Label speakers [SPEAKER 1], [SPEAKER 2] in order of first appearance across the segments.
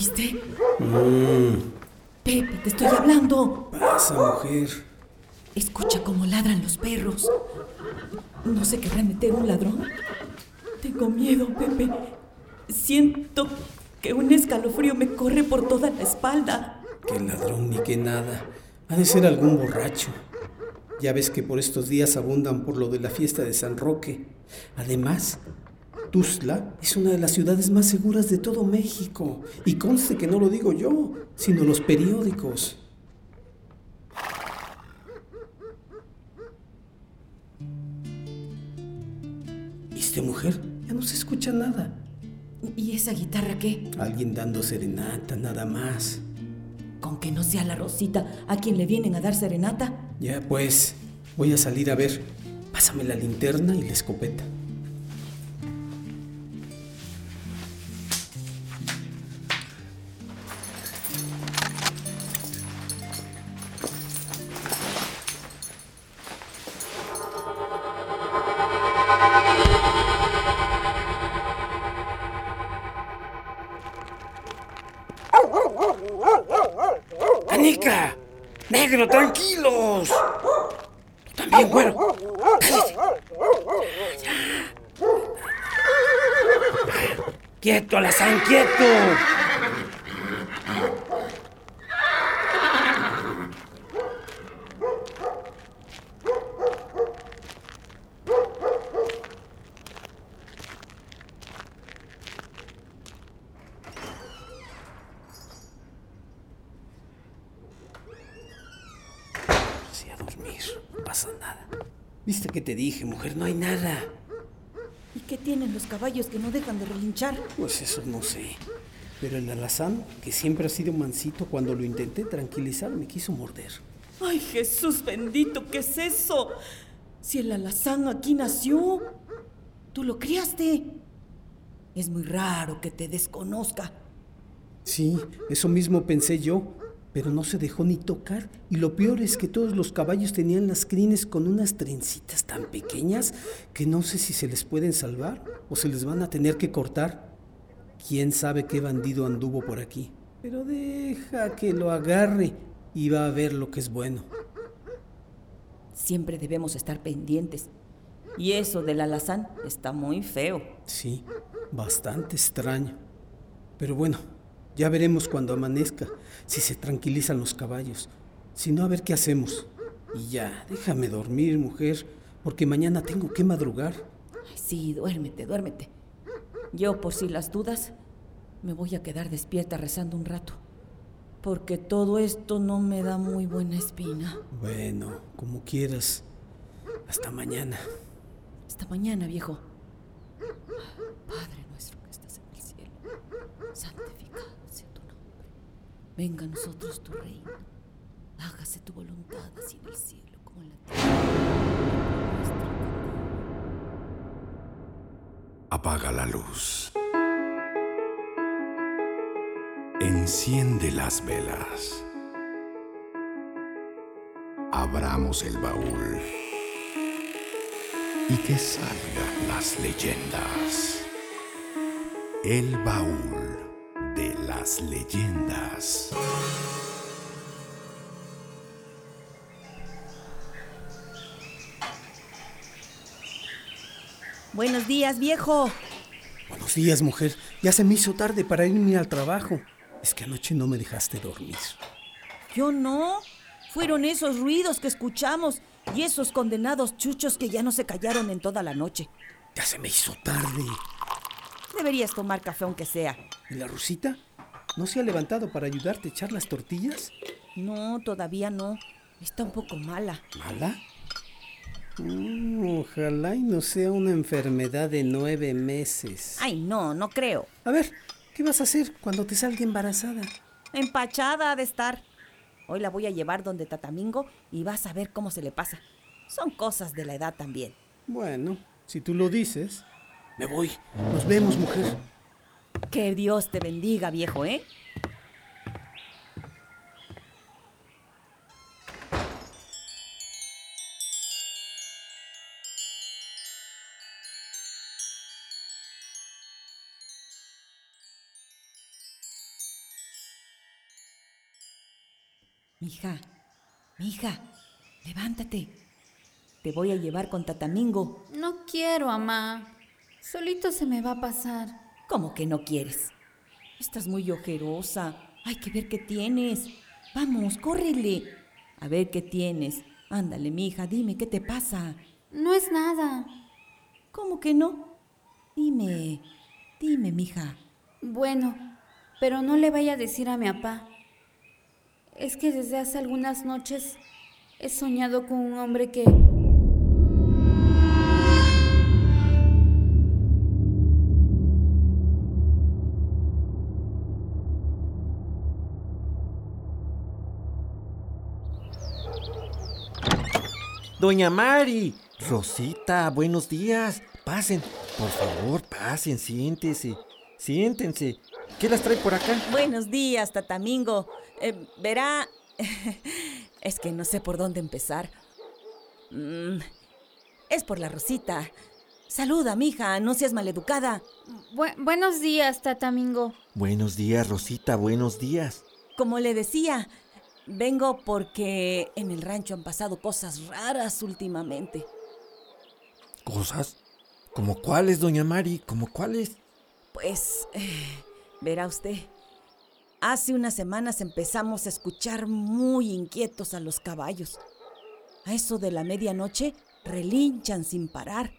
[SPEAKER 1] Pepe, ¿ya oíste?
[SPEAKER 2] Mm,
[SPEAKER 1] Pepe, te estoy hablando.
[SPEAKER 2] pasa, mujer.
[SPEAKER 1] Escucha cómo ladran los perros. ¿No se querrá meter un ladrón? Tengo miedo, Pepe. Siento que un escalofrío me corre por toda la espalda.
[SPEAKER 2] Qué ladrón ni qué nada. Ha de ser algún borracho. Ya ves que por estos días abundan por lo de la fiesta de San Roque. Además, Tuzla es una de las ciudades más seguras de todo México. Y conste que no lo digo yo, sino los periódicos. ¿Viste, mujer? Ya no se escucha nada.
[SPEAKER 1] ¿Y esa guitarra qué?
[SPEAKER 2] Alguien dando serenata, nada más.
[SPEAKER 1] Con que no sea la Rosita a quien le vienen a dar serenata.
[SPEAKER 2] Ya pues, voy a salir a ver. Pásame la linterna y la escopeta. ¡Quieto, Alazán, quieto! Sí, a dormir. No pasa nada. ¿Viste que te dije, mujer? No hay nada.
[SPEAKER 1] ¿Y qué tienen los caballos que no dejan de relinchar?
[SPEAKER 2] Pues eso no sé. Pero el alazán, que siempre ha sido mansito, cuando lo intenté tranquilizar, me quiso morder.
[SPEAKER 1] ¡Ay, Jesús bendito! ¿Qué es eso? Si el alazán aquí nació, tú lo criaste. Es muy raro que te desconozca.
[SPEAKER 2] Sí, eso mismo pensé yo, pero no se dejó ni tocar. Y lo peor es que todos los caballos tenían las crines con unas trencitas tan pequeñas que no sé si se les pueden salvar o se les van a tener que cortar. ¿Quién sabe qué bandido anduvo por aquí? Pero deja que lo agarre y va a ver lo que es bueno.
[SPEAKER 1] Siempre debemos estar pendientes. Y eso del alazán está muy feo.
[SPEAKER 2] Sí, bastante extraño. Pero bueno, ya veremos cuando amanezca, si se tranquilizan los caballos. Si no, a ver qué hacemos. Y ya, déjame dormir, mujer, porque mañana tengo que madrugar.
[SPEAKER 1] Ay, sí, duérmete, duérmete. Yo, por si las dudas, me voy a quedar despierta rezando un rato. Porque todo esto no me da muy buena espina.
[SPEAKER 2] Bueno, como quieras. Hasta mañana.
[SPEAKER 1] Hasta mañana, viejo. Padre nuestro que estás en el cielo, santificado sea tu nombre. Venga a nosotros tu reino. Hágase tu voluntad así en el cielo como en la tierra.
[SPEAKER 3] Apaga la luz. Enciende las velas. Abramos el baúl. Y que salgan las leyendas. El baúl de las leyendas.
[SPEAKER 1] Buenos días, viejo.
[SPEAKER 2] Buenos días, mujer. Ya se me hizo tarde para irme al trabajo. Es que anoche no me dejaste dormir.
[SPEAKER 1] Yo no. Fueron esos ruidos que escuchamos y esos condenados chuchos que ya no se callaron en toda la noche.
[SPEAKER 2] Ya se me hizo tarde.
[SPEAKER 1] Deberías tomar café aunque sea.
[SPEAKER 2] ¿Y la Rosita? ¿No se ha levantado para ayudarte a echar las tortillas?
[SPEAKER 1] No, todavía no. Está un poco mala.
[SPEAKER 2] ¿Mala? Mm, ojalá y no sea una enfermedad de nueve meses.
[SPEAKER 1] Ay, no, no creo.
[SPEAKER 2] A ver, ¿qué vas a hacer cuando te salga embarazada?
[SPEAKER 1] Empachada ha de estar. Hoy la voy a llevar donde Tatamingo y vas a ver cómo se le pasa. Son cosas de la edad también.
[SPEAKER 2] Bueno, si tú lo dices. Me voy. Nos vemos, mujer.
[SPEAKER 1] Que Dios te bendiga, viejo, ¿eh? Mija, mija, levántate. Te voy a llevar con Tatamingo.
[SPEAKER 4] No quiero, mamá. Solito se me va a pasar.
[SPEAKER 1] ¿Cómo que no quieres? Estás muy ojerosa. Hay que ver qué tienes. Vamos, córrele. A ver qué tienes. Ándale, mija, dime qué te pasa.
[SPEAKER 4] No es nada.
[SPEAKER 1] ¿Cómo que no? Dime, dime, mija.
[SPEAKER 4] Bueno, pero no le vaya a decir a mi papá. Es que desde hace algunas noches he soñado con un hombre que...
[SPEAKER 5] Doña Mari, Rosita, buenos días. Pasen, por favor, pasen, siéntese. Siéntense. ¿Qué las trae por acá?
[SPEAKER 1] Buenos días, Tatamingo. Eh, verá, es que no sé por dónde empezar. Mm, es por la Rosita. Saluda, mija, no seas maleducada.
[SPEAKER 4] Bu- buenos días, Tatamingo.
[SPEAKER 5] Buenos días, Rosita, buenos días.
[SPEAKER 1] Como le decía, vengo porque en el rancho han pasado cosas raras últimamente.
[SPEAKER 5] ¿Cosas? ¿Como cuáles, doña Mari? ¿Como cuáles?
[SPEAKER 1] Pues, eh, verá usted, hace unas semanas empezamos a escuchar muy inquietos a los caballos. A eso de la medianoche relinchan sin parar.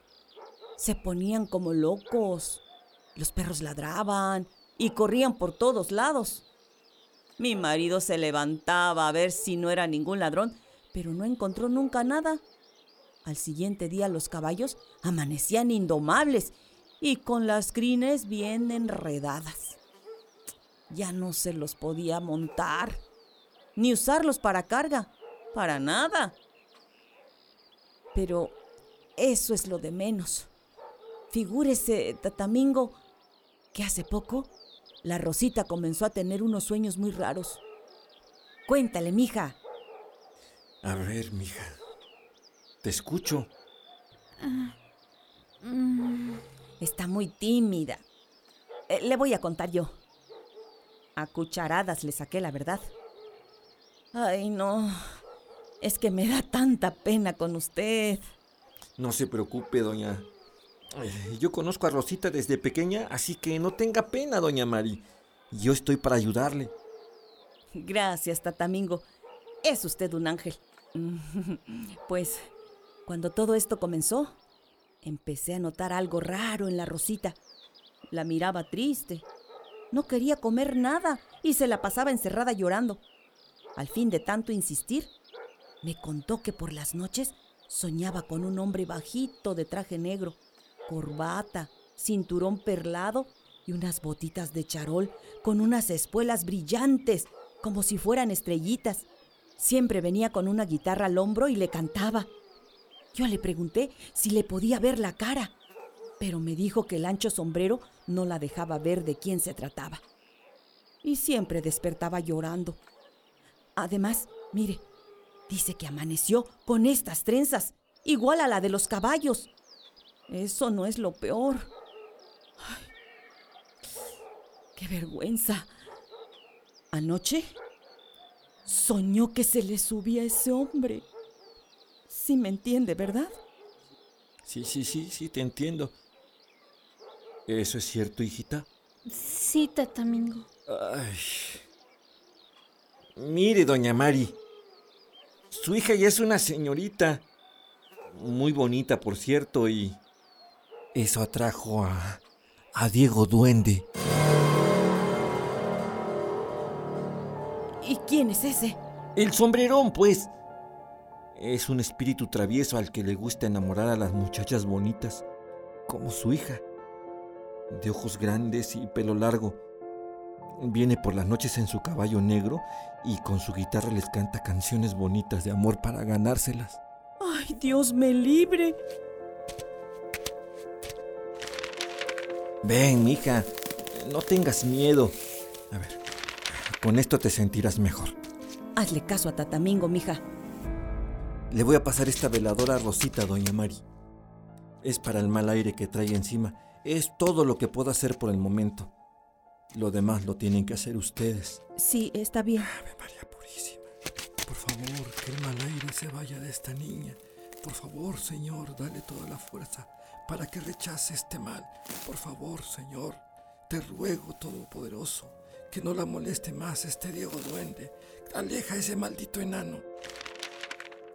[SPEAKER 1] Se ponían como locos. Los perros ladraban y corrían por todos lados. Mi marido se levantaba a ver si no era ningún ladrón, pero no encontró nunca nada. Al siguiente día los caballos amanecían indomables y con las crines bien enredadas. Ya no se los podía montar, ni usarlos para carga, para nada. Pero eso es lo de menos. Figúrese, Tatamingo, que hace poco la Rosita comenzó a tener unos sueños muy raros. Cuéntale, mija.
[SPEAKER 5] A ver, mija. Te escucho.
[SPEAKER 1] Está muy tímida. Eh, le voy a contar yo. A cucharadas le saqué la verdad. Ay, no. Es que me da tanta pena con usted.
[SPEAKER 5] No se preocupe, doña. Ay, Yo conozco a Rosita desde pequeña, así que no tenga pena, doña Mari. Yo estoy para ayudarle.
[SPEAKER 1] Gracias, Tatamingo. Es usted un ángel. Pues, cuando todo esto comenzó, empecé a notar algo raro en la Rosita. La miraba triste. No quería comer nada y se la pasaba encerrada llorando. Al fin de tanto insistir, me contó que por las noches soñaba con un hombre bajito de traje negro, corbata, cinturón perlado y unas botitas de charol con unas espuelas brillantes, como si fueran estrellitas. Siempre venía con una guitarra al hombro y le cantaba. Yo le pregunté si le podía ver la cara, pero me dijo que el ancho sombrero no la dejaba ver de quién se trataba. Y siempre despertaba llorando. Además, mire, dice que amaneció con estas trenzas, igual a la de los caballos. Eso no es lo peor. Ay, qué vergüenza. Anoche soñó que se le subía ese hombre. Sí me entiende, ¿verdad?
[SPEAKER 5] Sí, sí, sí, sí, te entiendo. ¿Eso es cierto, hijita?
[SPEAKER 4] Sí, Tatamingo.
[SPEAKER 5] Ay. Mire, doña Mari. Su hija ya es una señorita. Muy bonita, por cierto, y... Eso atrajo a... a Diego Duende.
[SPEAKER 1] ¿Y quién es ese?
[SPEAKER 5] El sombrerón, pues. Es un espíritu travieso al que le gusta enamorar a las muchachas bonitas, como su hija. De ojos grandes y pelo largo. Viene por las noches en su caballo negro y con su guitarra les canta canciones bonitas de amor para ganárselas.
[SPEAKER 1] Ay, Dios me libre.
[SPEAKER 5] Ven, mija, no tengas miedo. A ver, con esto te sentirás mejor.
[SPEAKER 1] Hazle caso a Tatamingo, mija.
[SPEAKER 5] Le voy a pasar esta veladora a Rosita, doña Mari. Es para el mal aire que trae encima. Es todo lo que puedo hacer por el momento. Lo demás lo tienen que hacer ustedes.
[SPEAKER 1] Sí, está bien.
[SPEAKER 5] Ave María Purísima. Por favor, que el mal aire se vaya de esta niña. Por favor, Señor, dale toda la fuerza para que rechace este mal. Por favor, Señor, te ruego, Todopoderoso, que no la moleste más este Diego duende. Aleja a ese maldito enano.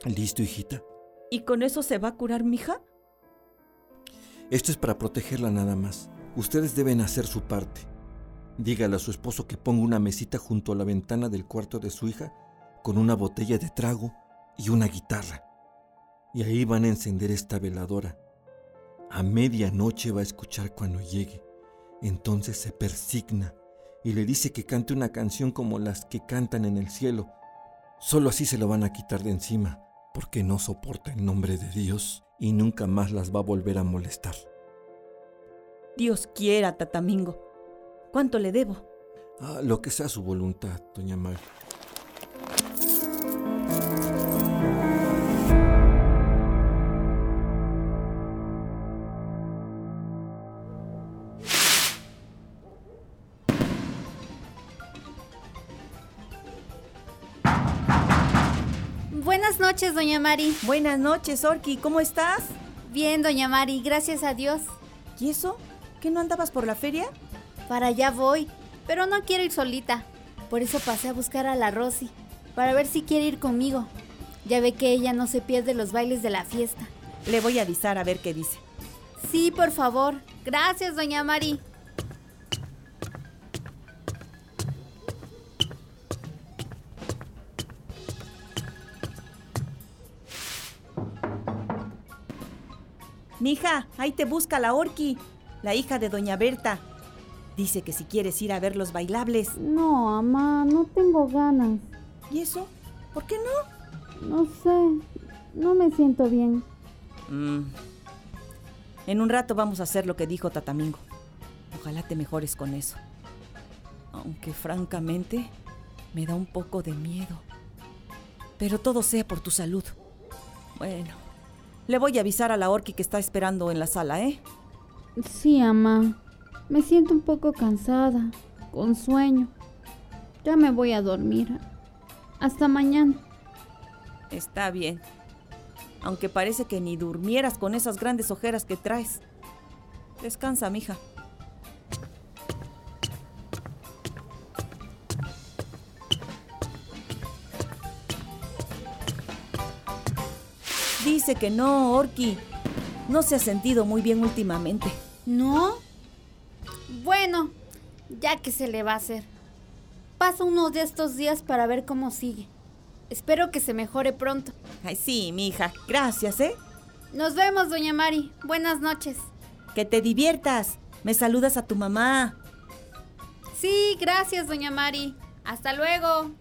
[SPEAKER 5] ¿Listo, hijita?
[SPEAKER 1] ¿Y con eso se va a curar mi hija?
[SPEAKER 5] Esto es para protegerla nada más. Ustedes deben hacer su parte. Dígale a su esposo que ponga una mesita junto a la ventana del cuarto de su hija con una botella de trago y una guitarra. Y ahí van a encender esta veladora. A medianoche va a escuchar cuando llegue. Entonces se persigna y le dice que cante una canción como las que cantan en el cielo. Solo así se lo van a quitar de encima, porque no soporta el nombre de Dios y nunca más las va a volver a molestar.
[SPEAKER 1] Dios quiera, Tatamingo. ¿Cuánto le debo?
[SPEAKER 5] Ah, lo que sea su voluntad, doña María.
[SPEAKER 4] Noches, doña Mari.
[SPEAKER 1] Buenas noches, Orki. ¿Cómo estás?
[SPEAKER 4] Bien, doña Mari, gracias a Dios.
[SPEAKER 1] ¿Y eso? ¿Que no andabas por la feria?
[SPEAKER 4] Para allá voy, pero no quiero ir solita. Por eso pasé a buscar a la Rosy, para ver si quiere ir conmigo. Ya ve que ella no se pierde los bailes de la fiesta.
[SPEAKER 1] Le voy a avisar a ver qué dice.
[SPEAKER 4] Sí, por favor. Gracias, doña Mari.
[SPEAKER 1] Mija, ahí te busca la Orki, la hija de doña Berta. Dice que si quieres ir a ver los bailables.
[SPEAKER 6] No, mamá, no tengo ganas.
[SPEAKER 1] ¿Y eso? ¿Por qué no?
[SPEAKER 6] No sé, no me siento bien.
[SPEAKER 1] Mm. En un rato vamos a hacer lo que dijo Tatamingo. Ojalá te mejores con eso. Aunque francamente me da un poco de miedo. Pero todo sea por tu salud. Bueno, le voy a avisar a la Orki que está esperando en la sala, ¿eh?
[SPEAKER 6] Sí, mamá. Me siento un poco cansada, con sueño. Ya me voy a dormir. Hasta mañana.
[SPEAKER 1] Está bien. Aunque parece que ni durmieras con esas grandes ojeras que traes. Descansa, mija. Dice que no, Orki. No se ha sentido muy bien últimamente.
[SPEAKER 4] ¿No? Bueno, ya que se le va a hacer. Pasa uno de estos días para ver cómo sigue. Espero que se mejore pronto.
[SPEAKER 1] Ay, sí, mija. Gracias, ¿eh?
[SPEAKER 4] Nos vemos, doña Mari. Buenas noches.
[SPEAKER 1] Que te diviertas. Me saludas a tu mamá.
[SPEAKER 4] Sí, gracias, doña Mari. Hasta luego.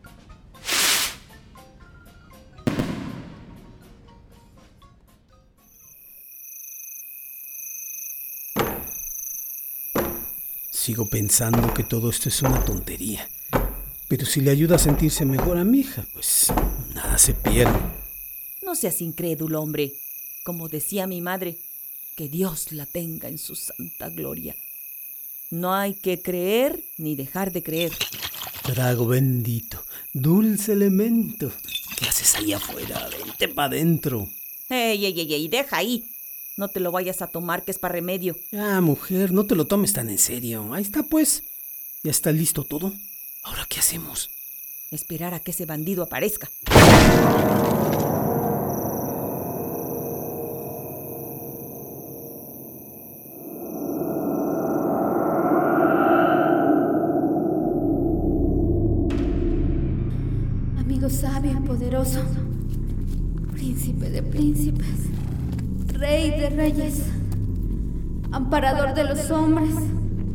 [SPEAKER 2] Sigo pensando que todo esto es una tontería. Pero si le ayuda a sentirse mejor a mi hija, pues nada se pierde.
[SPEAKER 1] No seas incrédulo, hombre. Como decía mi madre, que Dios la tenga en su santa gloria. No hay que creer ni dejar de creer.
[SPEAKER 2] Trago bendito, dulce elemento. ¿Qué haces ahí afuera? Vente para adentro.
[SPEAKER 1] Ey, ey, ey, ey, deja ahí. No te lo vayas a tomar, que es para remedio.
[SPEAKER 2] Ah, mujer, no te lo tomes tan en serio. Ahí está, pues. Ya está listo todo. ¿Ahora qué hacemos?
[SPEAKER 1] Esperar a que ese bandido aparezca.
[SPEAKER 4] Amigo sabio y poderoso, príncipe de príncipes, rey de reyes, amparador de los hombres,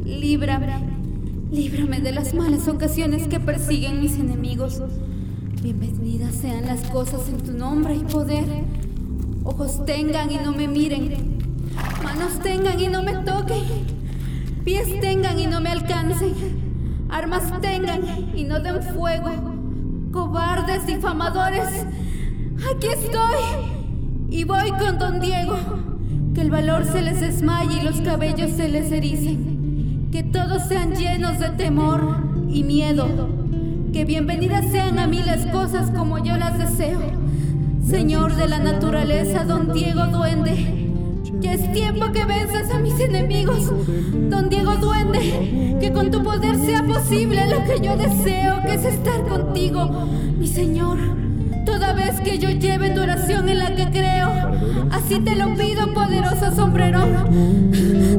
[SPEAKER 4] líbrame, líbrame de las malas ocasiones que persiguen mis enemigos. Bienvenidas sean las cosas en tu nombre y poder. Ojos tengan y no me miren, manos tengan y no me toquen, pies tengan y no me alcancen, armas tengan y no den fuego. Cobardes difamadores, aquí estoy. Y voy con don Diego. Que el valor se les desmaye y los cabellos se les ericen. Que todos sean llenos de temor y miedo. que bienvenidas sean a mí las cosas como yo las deseo. Señor de la naturaleza, don Diego Duende. Ya es tiempo que venzas a mis enemigos. Don Diego Duende, que con tu poder sea posible lo que yo deseo, que es estar contigo, mi Señor. Toda vez que yo lleve tu oración en la que creo, así te lo pido, poderoso sombrero.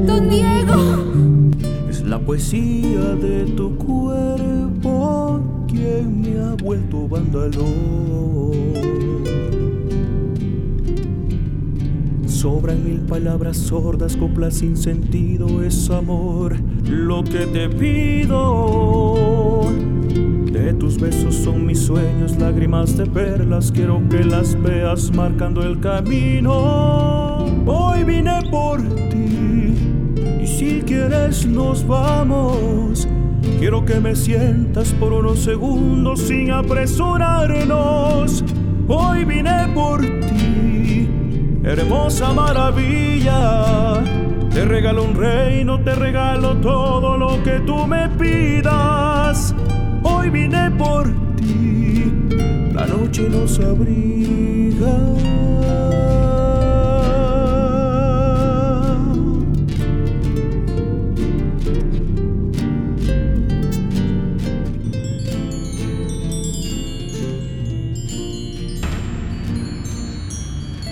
[SPEAKER 4] Don Diego.
[SPEAKER 7] Es la poesía de tu cuerpo quien me ha vuelto vándalo. Sobran mil palabras sordas, coplas sin sentido, es amor lo que te pido. De tus besos son mis sueños, lágrimas de perlas, quiero que las veas marcando el camino. Hoy vine por ti y si quieres nos vamos. Quiero que me sientas por unos segundos sin apresurarnos. Hoy vine por ti, hermosa maravilla. Te regalo un reino, te regalo todo lo que tú me pidas. Hoy vine por ti, la noche nos abriga.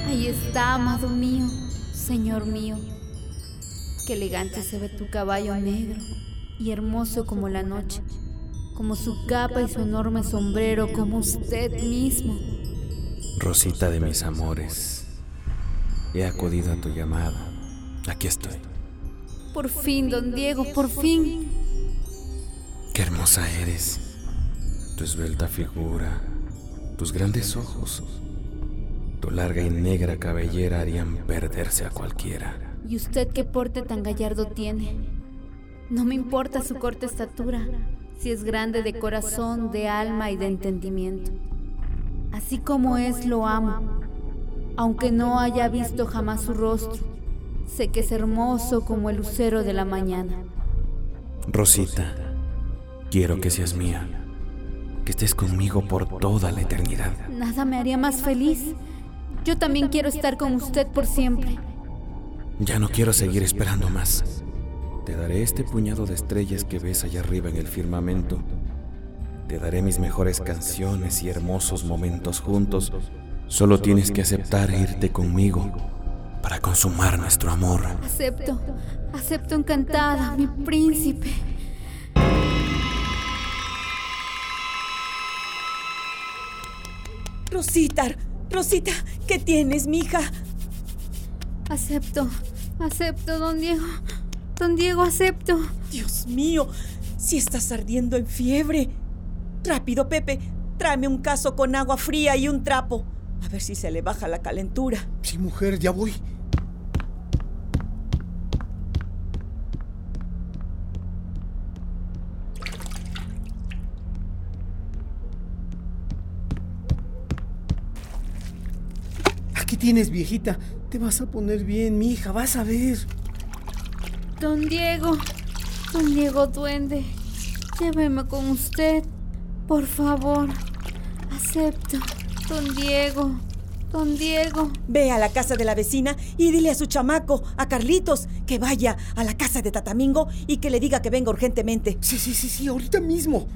[SPEAKER 4] Ahí está, amado mío, Señor mío. Qué elegante se ve tu caballo negro y hermoso como la noche, como su capa y su enorme sombrero, como usted mismo.
[SPEAKER 8] Rosita de mis amores, he acudido a tu llamada. Aquí estoy.
[SPEAKER 4] Por fin, don Diego, por fin.
[SPEAKER 8] Qué hermosa eres. Tu esbelta figura, tus grandes ojos, tu larga y negra cabellera harían perderse a cualquiera.
[SPEAKER 4] ¿Y usted qué porte tan gallardo tiene? No me importa su corta estatura, si es grande de corazón, de alma y de entendimiento. Así como es, lo amo. Aunque no haya visto jamás su rostro, sé que es hermoso como el lucero de la mañana.
[SPEAKER 8] Rosita, quiero que seas mía, que estés conmigo por toda la eternidad.
[SPEAKER 4] Nada me haría más feliz. Yo también quiero estar con usted por siempre.
[SPEAKER 8] Ya no quiero seguir esperando más. Te daré este puñado de estrellas que ves allá arriba en el firmamento. Te daré mis mejores canciones y hermosos momentos juntos. Solo tienes que aceptar e irte conmigo para consumar nuestro amor.
[SPEAKER 4] Acepto, acepto encantada, mi príncipe.
[SPEAKER 1] Rosita, Rosita, ¿qué tienes, mija?
[SPEAKER 4] Acepto, acepto, don Diego. Don Diego, acepto.
[SPEAKER 1] Dios mío, si estás ardiendo en fiebre. Rápido, Pepe, tráeme un caso con agua fría y un trapo. A ver si se le baja la calentura.
[SPEAKER 2] Sí, mujer, ya voy. Aquí tienes, viejita. Te vas a poner bien, mi hija, vas a ver.
[SPEAKER 4] Don Diego, don Diego Duende, lléveme con usted. Por favor, acepto. Don Diego, don Diego.
[SPEAKER 1] Ve a la casa de la vecina y dile a su chamaco, a Carlitos, que vaya a la casa de Tatamingo y que le diga que venga urgentemente.
[SPEAKER 2] Sí, sí, sí, sí, ahorita mismo.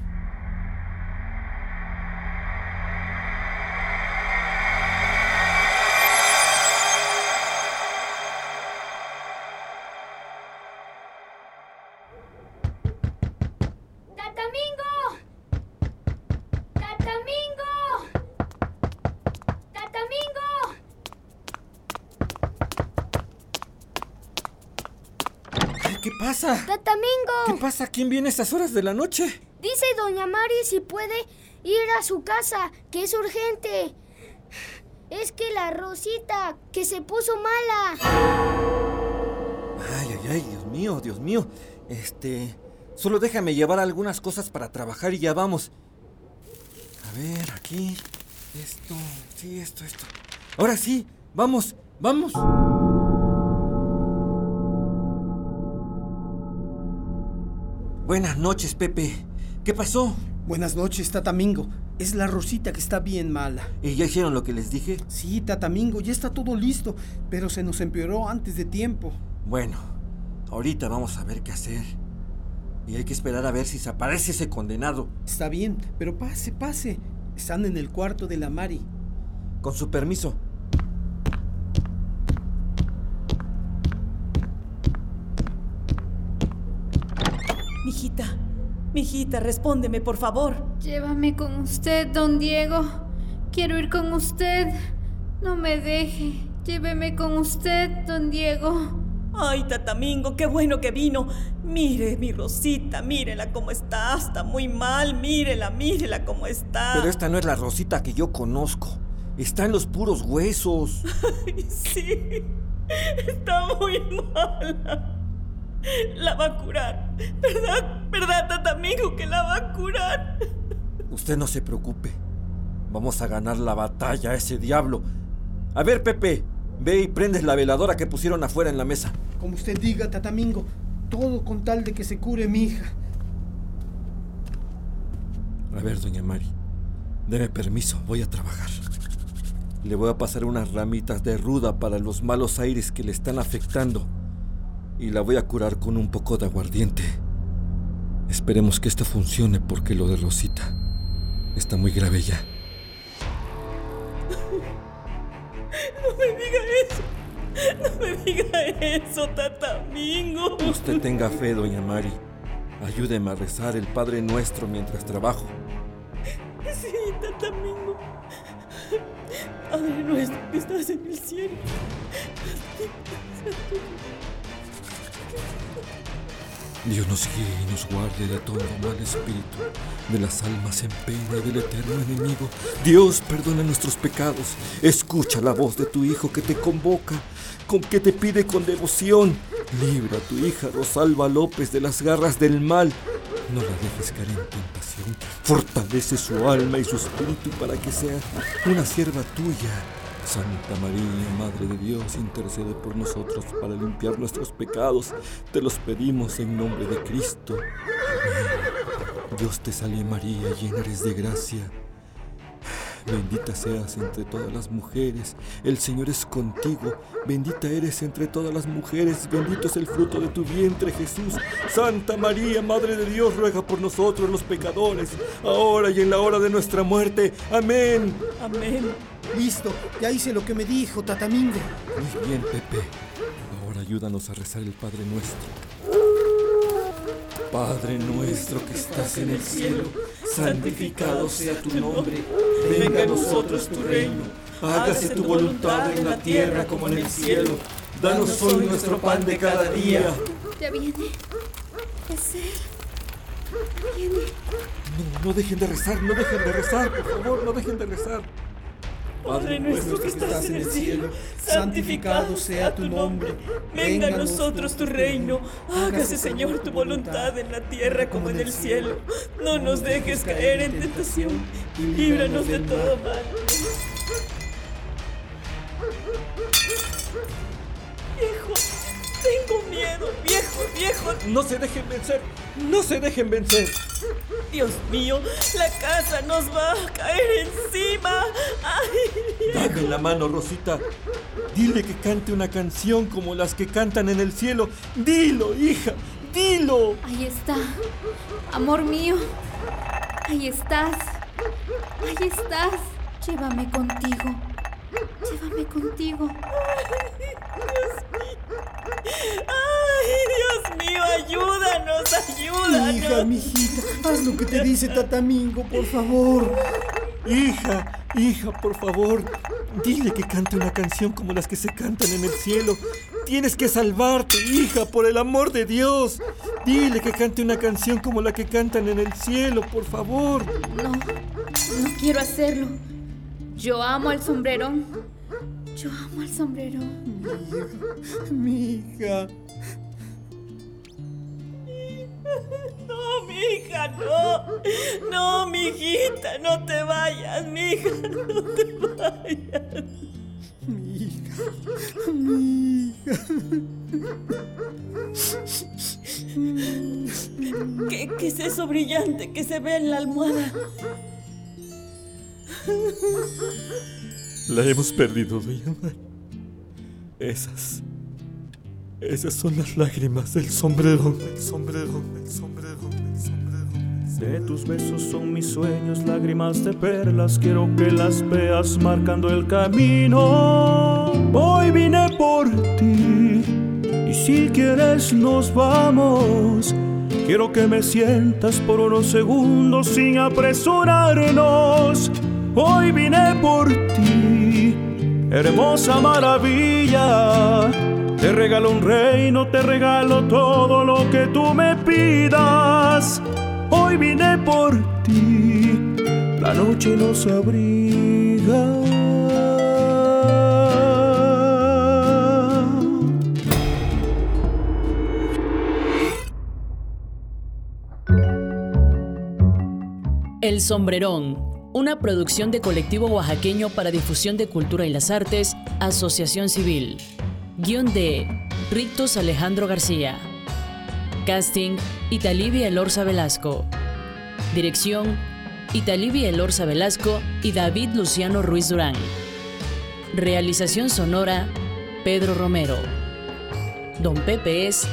[SPEAKER 5] Pasa? ¿Quién viene a estas horas de la noche?
[SPEAKER 9] Dice doña Mari si puede ir a su casa, que es urgente. Es que la Rosita, que se puso mala.
[SPEAKER 5] Ay, ay, ay, Dios mío, Dios mío. Este. Solo déjame llevar algunas cosas para trabajar y ya vamos. A ver, aquí. Esto. Sí, esto, esto. Ahora sí, vamos, vamos. Buenas noches, Pepe. ¿Qué pasó?
[SPEAKER 2] Buenas noches, Tatamingo. Es la Rosita que está bien mala.
[SPEAKER 5] ¿Y ya hicieron lo que les dije?
[SPEAKER 2] Sí, Tatamingo, ya está todo listo, pero se nos empeoró antes de tiempo.
[SPEAKER 5] Bueno, ahorita vamos a ver qué hacer. Y hay que esperar a ver si se aparece ese condenado.
[SPEAKER 2] Está bien, pero pase, pase. Están en el cuarto de la Mari.
[SPEAKER 5] Con su permiso.
[SPEAKER 1] Mijita, mijita, respóndeme, por favor.
[SPEAKER 4] Llévame con usted, don Diego. Quiero ir con usted. No me deje. Lléveme con usted, don Diego.
[SPEAKER 1] Ay, Tatamingo, qué bueno que vino. Mire, mi Rosita, mírela cómo está. Está muy mal. Mírela, mírela cómo está.
[SPEAKER 5] Pero esta no es la Rosita que yo conozco. Está en los puros huesos.
[SPEAKER 1] Ay, sí. Está muy mala. La va a curar. ¿Verdad? ¿Verdad, Tatamingo, que la va a curar?
[SPEAKER 5] Usted no se preocupe. Vamos a ganar la batalla a ese diablo. A ver, Pepe, ve y prendes la veladora que pusieron afuera en la mesa.
[SPEAKER 2] Como usted diga, Tatamingo, todo con tal de que se cure mi hija.
[SPEAKER 5] A ver, doña Mari, deme permiso, voy a trabajar. Le voy a pasar unas ramitas de ruda para los malos aires que le están afectando y la voy a curar con un poco de aguardiente. Esperemos que esto funcione porque lo de Rosita está muy grave ya.
[SPEAKER 1] No me diga eso. No me diga eso, Tatamingo.
[SPEAKER 5] Usted tenga fe, doña Mari. Ayúdeme a rezar el Padre Nuestro mientras trabajo.
[SPEAKER 1] Sí, Tatamingo. Padre nuestro que estás en el cielo.
[SPEAKER 5] Dios nos guíe y nos guarde de todo mal espíritu, de las almas en pena del eterno enemigo. Dios perdona nuestros pecados. Escucha la voz de tu Hijo que te convoca, con que te pide con devoción. Libra a tu hija Rosalba López de las garras del mal. No la dejes caer en tentación. Fortalece su alma y su espíritu para que sea una sierva tuya. Santa María, Madre de Dios, intercede por nosotros para limpiar nuestros pecados. Te los pedimos en nombre de Cristo. Dios te salve María, llena eres de gracia. Bendita seas entre todas las mujeres, el Señor es contigo, bendita eres entre todas las mujeres, bendito es el fruto de tu vientre Jesús. Santa María, Madre de Dios, ruega por nosotros los pecadores, ahora y en la hora de nuestra muerte. Amén.
[SPEAKER 1] Amén.
[SPEAKER 2] Listo, ya hice lo que me dijo, Tatamingo.
[SPEAKER 5] Muy bien, Pepe. Ahora ayúdanos a rezar el Padre Nuestro. Padre nuestro que estás en el cielo, santificado sea tu nombre. Venga a nosotros tu reino. Hágase tu voluntad en la tierra como en el cielo. Danos hoy nuestro pan de cada día.
[SPEAKER 4] Ya viene. Es él. Viene.
[SPEAKER 5] No, no dejen de rezar, no dejen de rezar, por favor, no dejen de rezar.
[SPEAKER 1] Padre nuestro que estás en el cielo, santificado sea tu nombre. Venga a nosotros tu reino. Hágase, Señor, tu voluntad en la tierra como en el cielo. No nos dejes caer en tentación y líbranos de todo mal. Viejo, tengo miedo, viejo, viejo.
[SPEAKER 5] No se dejen vencer, no se dejen vencer.
[SPEAKER 1] Dios mío, la casa nos va a caer encima. Ay,
[SPEAKER 5] Dame la mano, Rosita. Dile que cante una canción como las que cantan en el cielo. Dilo, hija, dilo.
[SPEAKER 4] Ahí está. Amor mío. Ahí estás. Ahí estás. Llévame contigo. Llévame contigo.
[SPEAKER 1] Ay, Dios mío, ayúdanos, ayúdanos.
[SPEAKER 2] Hija, mijita, haz lo que te dice Tatamingo, por favor.
[SPEAKER 5] Hija, hija, por favor, dile que cante una canción como las que se cantan en el cielo. Tienes que salvarte, hija, por el amor de Dios. Dile que cante una canción como la que cantan en el cielo, por favor.
[SPEAKER 4] No, no quiero hacerlo. Yo amo al sombrerón. Yo amo al sombrerón.
[SPEAKER 2] Mi hija.
[SPEAKER 1] No, mi hija, no. No, mi hijita, no te vayas, mi hija, no te vayas.
[SPEAKER 2] Mi hija. Mi hija.
[SPEAKER 1] ¿Qué, ¿Qué, es eso brillante que se ve en la almohada?
[SPEAKER 7] La hemos perdido, doña. Esas. Esas son las lágrimas del sombrerón, del sombrerón, del sombrerón, del sombrerón. De tus besos son mis sueños, lágrimas de perlas, quiero que las veas marcando el camino. Hoy vine por ti, y si quieres nos vamos. Quiero que me sientas por unos segundos sin apresurarnos. Hoy vine por ti, hermosa maravilla. Te regalo un reino, te regalo todo lo que tú me pidas. Hoy vine por ti, la noche nos abriga.
[SPEAKER 10] El Sombrerón, una producción de colectivo oaxaqueño para difusión de cultura y las artes, Asociación Civil. Guión de Rictus Alejandro García. Casting, Italivia Elorza Velasco. Dirección, Italivia Elorza Velasco y David Luciano Ruiz Durán. Realización sonora, Pedro Romero. Don Pepe es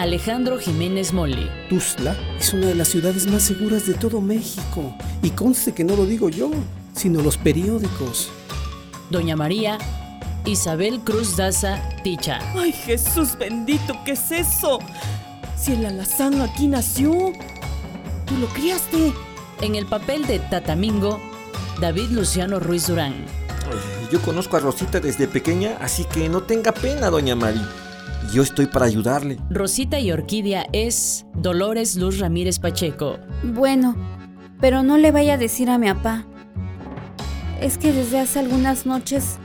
[SPEAKER 10] Alejandro Jiménez Molli.
[SPEAKER 2] Tuzla es una de las ciudades más seguras de todo México. Y conste que no lo digo yo, sino los periódicos.
[SPEAKER 10] Doña María Isabel Cruz Daza Ticha.
[SPEAKER 1] ¡Ay, Jesús bendito! ¿Qué es eso? Si el alazán aquí nació, tú lo criaste.
[SPEAKER 10] En el papel de Tatamingo, David Luciano Ruiz Durán.
[SPEAKER 5] Yo conozco a Rosita desde pequeña, así que no tenga pena, doña Mari. Yo estoy para ayudarle.
[SPEAKER 10] Rosita y Orquídea es Dolores Luz Ramírez Pacheco.
[SPEAKER 6] Bueno, pero no le vaya a decir a mi papá. Es que desde hace algunas noches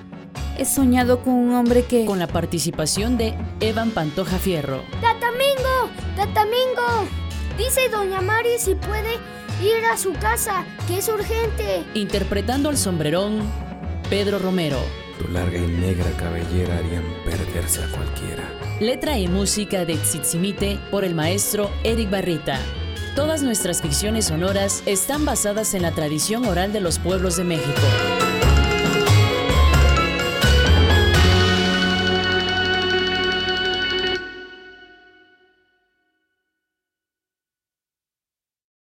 [SPEAKER 6] he soñado con un hombre que...
[SPEAKER 10] Con la participación de Evan Pantoja Fierro.
[SPEAKER 9] ¡Tatamingo! ¡Tatamingo! Dice doña Mari si puede ir a su casa, que es urgente.
[SPEAKER 10] Interpretando al sombrerón, Pedro Romero.
[SPEAKER 8] Tu larga y negra cabellera harían perderse a cualquiera.
[SPEAKER 10] Letra y música de Tzitzimite por el maestro Eric Barrita. Todas nuestras ficciones sonoras están basadas en la tradición oral de los pueblos de México.